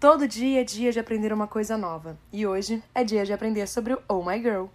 Todo dia é dia de aprender uma coisa nova. E hoje é dia de aprender sobre o Oh My Girl.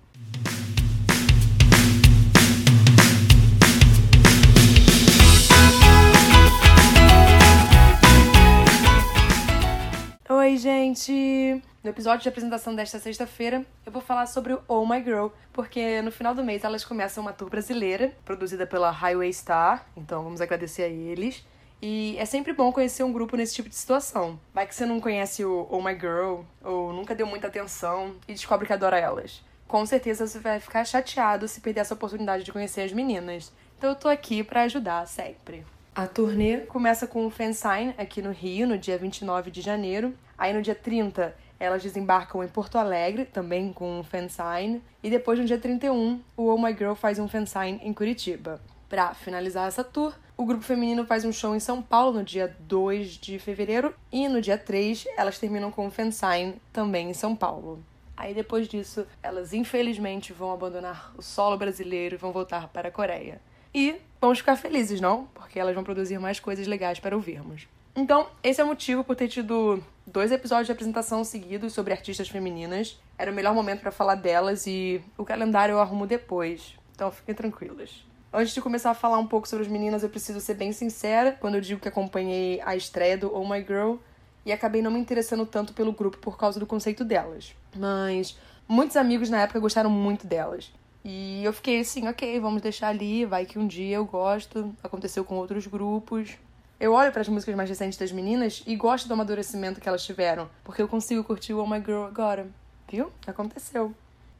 Oi, gente! No episódio de apresentação desta sexta-feira, eu vou falar sobre o Oh My Girl, porque no final do mês elas começam uma tour brasileira, produzida pela Highway Star, então vamos agradecer a eles. E é sempre bom conhecer um grupo nesse tipo de situação. Vai que você não conhece o Oh My Girl, ou nunca deu muita atenção e descobre que adora elas. Com certeza você vai ficar chateado se perder essa oportunidade de conhecer as meninas. Então eu tô aqui para ajudar sempre. A turnê começa com o Fansign aqui no Rio, no dia 29 de janeiro. Aí no dia 30 elas desembarcam em Porto Alegre, também com um fansign. E depois, no dia 31, o Oh My Girl faz um fansign em Curitiba. Para finalizar essa tour, o grupo feminino faz um show em São Paulo no dia 2 de fevereiro e no dia 3 elas terminam com o fansign também em São Paulo. Aí depois disso, elas infelizmente vão abandonar o solo brasileiro e vão voltar para a Coreia. E vamos ficar felizes, não? Porque elas vão produzir mais coisas legais para ouvirmos. Então, esse é o motivo por ter tido dois episódios de apresentação seguidos sobre artistas femininas. Era o melhor momento para falar delas e o calendário eu arrumo depois. Então fiquem tranquilas. Antes de começar a falar um pouco sobre as meninas, eu preciso ser bem sincera quando eu digo que acompanhei a estreia do Oh My Girl e acabei não me interessando tanto pelo grupo por causa do conceito delas. Mas muitos amigos na época gostaram muito delas. E eu fiquei assim, ok, vamos deixar ali, vai que um dia eu gosto. Aconteceu com outros grupos. Eu olho para as músicas mais recentes das meninas e gosto do amadurecimento que elas tiveram, porque eu consigo curtir o Oh My Girl agora. Viu? Aconteceu.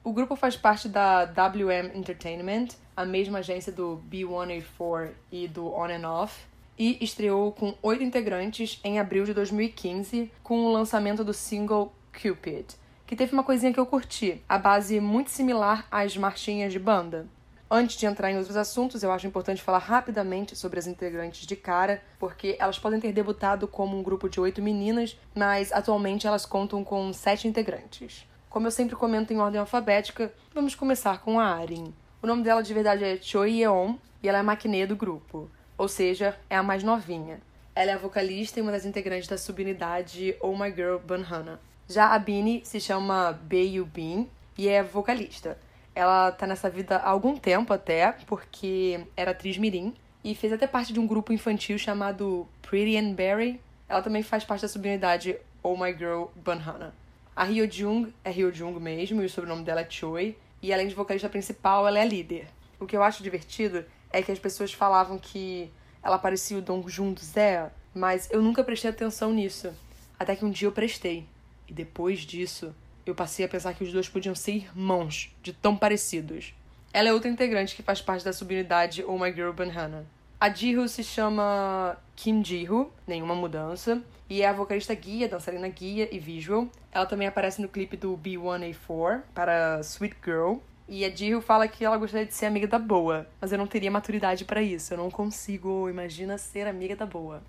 O grupo faz parte da WM Entertainment, a mesma agência do B184 e do On and Off, e estreou com oito integrantes em abril de 2015 com o lançamento do single Cupid, que teve uma coisinha que eu curti, a base muito similar às marchinhas de banda. Antes de entrar em outros assuntos, eu acho importante falar rapidamente sobre as integrantes de cara, porque elas podem ter debutado como um grupo de oito meninas, mas atualmente elas contam com sete integrantes. Como eu sempre comento em ordem alfabética, vamos começar com a Arin. O nome dela de verdade é Choi Yeon e ela é a maquinê do grupo, ou seja, é a mais novinha. Ela é a vocalista e uma das integrantes da subunidade Oh My Girl Banhana. Já a Bini se chama Bae Bin e é vocalista. Ela tá nessa vida há algum tempo até, porque era atriz mirim e fez até parte de um grupo infantil chamado Pretty and Berry. Ela também faz parte da subunidade Oh My Girl Banhana. A Hyo Jung é Hyo Jung mesmo e o sobrenome dela é Choi. E além de vocalista principal, ela é líder. O que eu acho divertido é que as pessoas falavam que ela parecia o Dong Jun do Zé, mas eu nunca prestei atenção nisso. Até que um dia eu prestei. E depois disso, eu passei a pensar que os dois podiam ser irmãos, de tão parecidos. Ela é outra integrante que faz parte da subunidade Oh My Girl Banhana. A Jihu se chama Kim Jihu, nenhuma mudança, e é a vocalista guia, dançarina guia e visual. Ela também aparece no clipe do B1A4 para Sweet Girl. E a Jihu fala que ela gostaria de ser amiga da boa, mas eu não teria maturidade para isso. Eu não consigo, imagina, ser amiga da boa.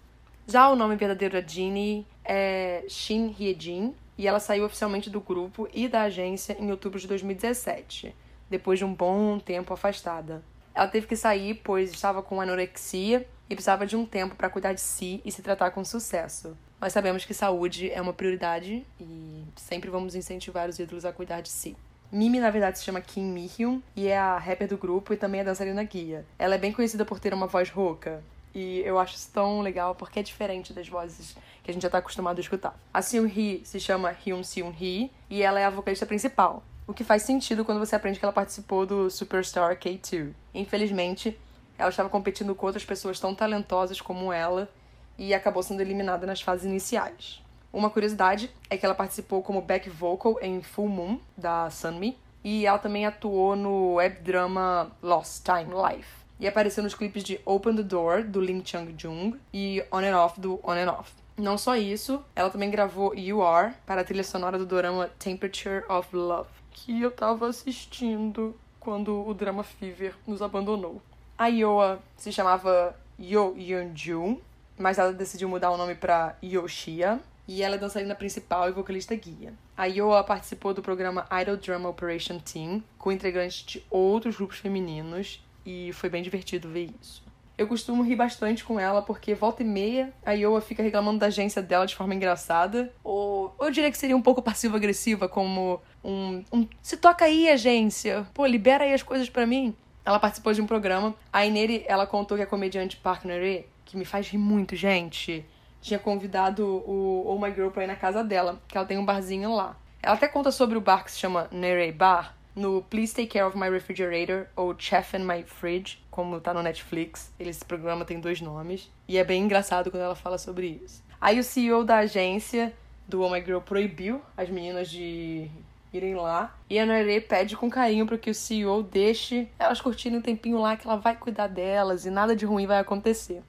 Já o nome verdadeiro da Jeannie é Shin Hye-jin, e ela saiu oficialmente do grupo e da agência em outubro de 2017, depois de um bom tempo afastada. Ela teve que sair pois estava com anorexia e precisava de um tempo para cuidar de si e se tratar com sucesso. Nós sabemos que saúde é uma prioridade e sempre vamos incentivar os ídolos a cuidar de si. Mimi, na verdade, se chama Kim Mi-hyun e é a rapper do grupo e também é dançarina guia. Ela é bem conhecida por ter uma voz rouca. E eu acho isso tão legal porque é diferente das vozes que a gente já tá acostumado a escutar. A Seung-hee se chama Hyun Seung-hee e ela é a vocalista principal. O que faz sentido quando você aprende que ela participou do Superstar K2. Infelizmente, ela estava competindo com outras pessoas tão talentosas como ela e acabou sendo eliminada nas fases iniciais. Uma curiosidade é que ela participou como back vocal em Full Moon, da Sunmi, e ela também atuou no web drama Lost Time Life. E apareceu nos clipes de Open the Door, do Lim Chang Jung, e On and Off, do On and Off. Não só isso, ela também gravou You Are para a trilha sonora do drama Temperature of Love, que eu tava assistindo quando o drama Fever nos abandonou. A Yoa se chamava Yo Yeon-jun, mas ela decidiu mudar o nome para Yoshia, e ela é dançarina principal e vocalista guia. A Yoa participou do programa Idol Drama Operation Team, com integrantes de outros grupos femininos, e foi bem divertido ver isso. Eu costumo rir bastante com ela, porque volta e meia a Iowa fica reclamando da agência dela de forma engraçada. Ou eu diria que seria um pouco passivo-agressiva, como um, um. Se toca aí, agência! Pô, libera aí as coisas para mim. Ela participou de um programa, aí nele ela contou que a comediante Park Nere, que me faz rir muito, gente, tinha convidado o Oh My Girl pra ir na casa dela, que ela tem um barzinho lá. Ela até conta sobre o bar que se chama Nere Bar, no Please Take Care of My Refrigerator ou Chef in My Fridge, como tá no Netflix. Esse programa tem dois nomes. E é bem engraçado quando ela fala sobre isso. Aí o CEO da agência do Oh My Girl proibiu as meninas de irem lá. E a Noelle pede com carinho para que o CEO deixe elas curtirem um tempinho lá, que ela vai cuidar delas e nada de ruim vai acontecer.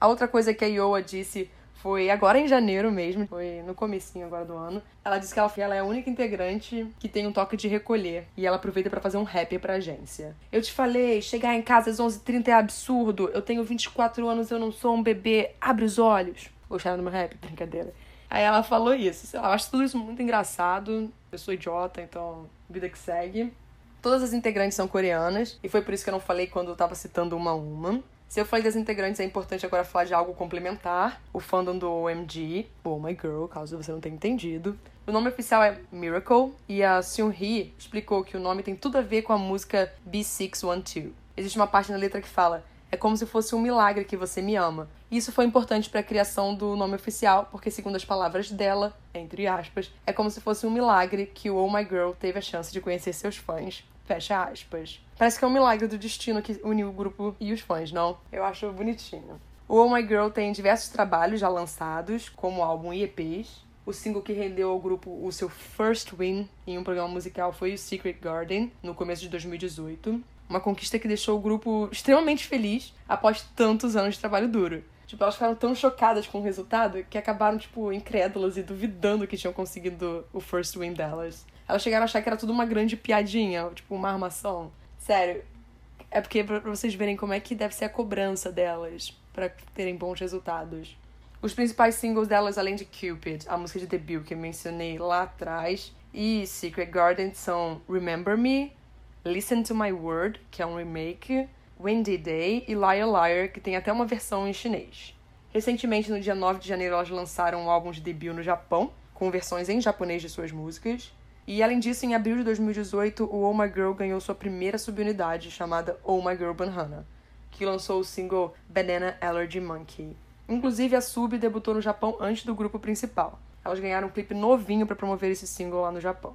A outra coisa que a Iowa disse foi agora em janeiro mesmo, foi no comecinho agora do ano. Ela disse que ela, ela é a única integrante que tem um toque de recolher e ela aproveita para fazer um rap pra agência. Eu te falei, chegar em casa às 11h30 é absurdo. Eu tenho 24 anos, eu não sou um bebê. Abre os olhos. Gostaram do meu rap? Brincadeira. Aí ela falou isso. Sei lá, eu acho tudo isso muito engraçado. Eu sou idiota, então vida que segue. Todas as integrantes são coreanas, e foi por isso que eu não falei quando eu tava citando uma a uma. Se eu falei das integrantes, é importante agora falar de algo complementar. O fandom do OMG, Oh My Girl, caso você não tenha entendido. O nome oficial é Miracle, e a Seung-hee explicou que o nome tem tudo a ver com a música B612. Existe uma parte na letra que fala é como se fosse um milagre que você me ama. Isso foi importante para a criação do nome oficial, porque, segundo as palavras dela, entre aspas, é como se fosse um milagre que o Oh My Girl teve a chance de conhecer seus fãs. Fecha aspas. Parece que é um milagre do destino que uniu o grupo e os fãs, não? Eu acho bonitinho. O Oh My Girl tem diversos trabalhos já lançados, como álbum e EPs. O single que rendeu ao grupo o seu first win em um programa musical foi o Secret Garden, no começo de 2018. Uma conquista que deixou o grupo extremamente feliz após tantos anos de trabalho duro. Tipo, elas ficaram tão chocadas com o resultado que acabaram, tipo, incrédulas e duvidando que tinham conseguido o first win delas. Elas chegaram a achar que era tudo uma grande piadinha, tipo, uma armação. Sério, é porque pra vocês verem como é que deve ser a cobrança delas para terem bons resultados. Os principais singles delas, além de Cupid, a música de debut que eu mencionei lá atrás, e Secret Garden são Remember Me, Listen to My Word, que é um remake, Windy Day e Liar Liar, que tem até uma versão em chinês. Recentemente, no dia 9 de janeiro, elas lançaram um álbum de debut no Japão, com versões em japonês de suas músicas. E além disso, em abril de 2018, o Oh My Girl ganhou sua primeira subunidade, chamada Oh My Girl Banana, que lançou o single Banana Allergy Monkey. Inclusive, a sub debutou no Japão antes do grupo principal. Elas ganharam um clipe novinho para promover esse single lá no Japão.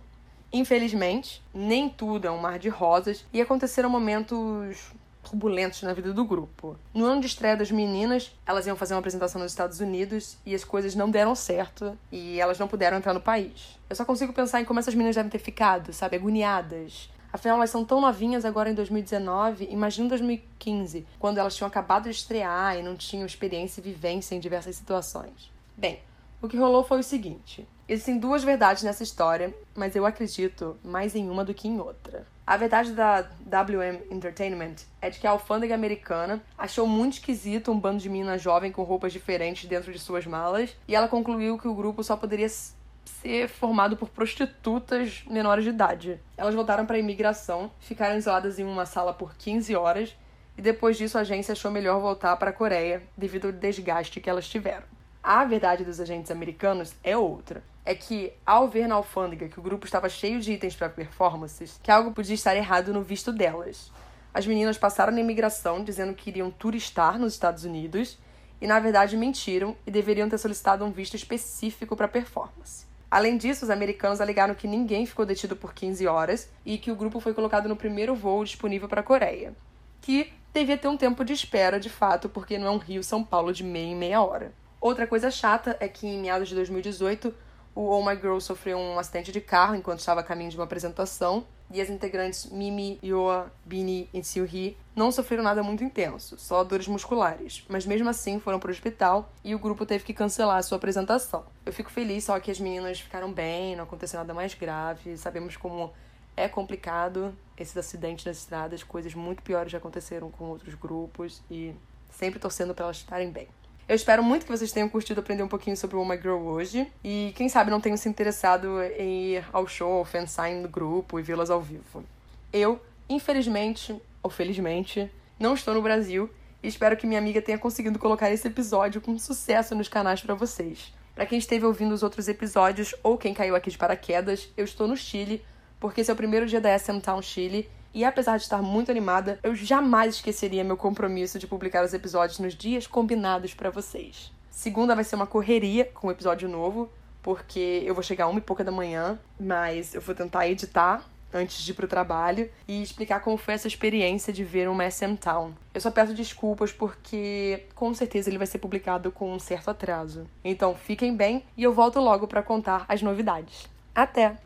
Infelizmente, nem tudo é um mar de rosas e aconteceram momentos turbulentos na vida do grupo. No ano de estreia das meninas, elas iam fazer uma apresentação nos Estados Unidos e as coisas não deram certo e elas não puderam entrar no país. Eu só consigo pensar em como essas meninas devem ter ficado, sabe, agoniadas. Afinal, elas são tão novinhas agora em 2019, imagina 2015, quando elas tinham acabado de estrear e não tinham experiência e vivência em diversas situações. Bem, o que rolou foi o seguinte: existem duas verdades nessa história, mas eu acredito mais em uma do que em outra. A verdade da WM Entertainment é de que a alfândega americana achou muito esquisito um bando de meninas jovens com roupas diferentes dentro de suas malas e ela concluiu que o grupo só poderia ser formado por prostitutas menores de idade. Elas voltaram para a imigração, ficaram isoladas em uma sala por 15 horas e depois disso a agência achou melhor voltar para a Coreia devido ao desgaste que elas tiveram. A verdade dos agentes americanos é outra é que, ao ver na alfândega que o grupo estava cheio de itens para performances, que algo podia estar errado no visto delas. As meninas passaram na imigração dizendo que iriam turistar nos Estados Unidos e, na verdade, mentiram e deveriam ter solicitado um visto específico para performance. Além disso, os americanos alegaram que ninguém ficou detido por 15 horas e que o grupo foi colocado no primeiro voo disponível para a Coreia, que devia ter um tempo de espera de fato, porque não é um Rio-São Paulo de meia em meia hora. Outra coisa chata é que em meados de 2018 o Oh My Girl sofreu um acidente de carro enquanto estava a caminho de uma apresentação. E as integrantes Mimi, Yoa, Bini e Seo-hee não sofreram nada muito intenso, só dores musculares. Mas mesmo assim foram para o hospital e o grupo teve que cancelar a sua apresentação. Eu fico feliz só que as meninas ficaram bem, não aconteceu nada mais grave. Sabemos como é complicado esses acidentes nas estradas, coisas muito piores já aconteceram com outros grupos e sempre torcendo para elas estarem bem. Eu espero muito que vocês tenham curtido aprender um pouquinho sobre o Oh My Girl hoje. E quem sabe não tenham se interessado em ir ao show, ao fansign do grupo e vê las ao vivo. Eu, infelizmente, ou felizmente, não estou no Brasil e espero que minha amiga tenha conseguido colocar esse episódio com sucesso nos canais para vocês. Para quem esteve ouvindo os outros episódios ou quem caiu aqui de paraquedas, eu estou no Chile, porque esse é o primeiro dia da SM Town Chile e apesar de estar muito animada, eu jamais esqueceria meu compromisso de publicar os episódios nos dias combinados para vocês. Segunda vai ser uma correria com um episódio novo, porque eu vou chegar uma e pouca da manhã, mas eu vou tentar editar antes de ir pro trabalho e explicar como foi essa experiência de ver uma SM Town. Eu só peço desculpas porque com certeza ele vai ser publicado com um certo atraso. Então fiquem bem e eu volto logo para contar as novidades. Até!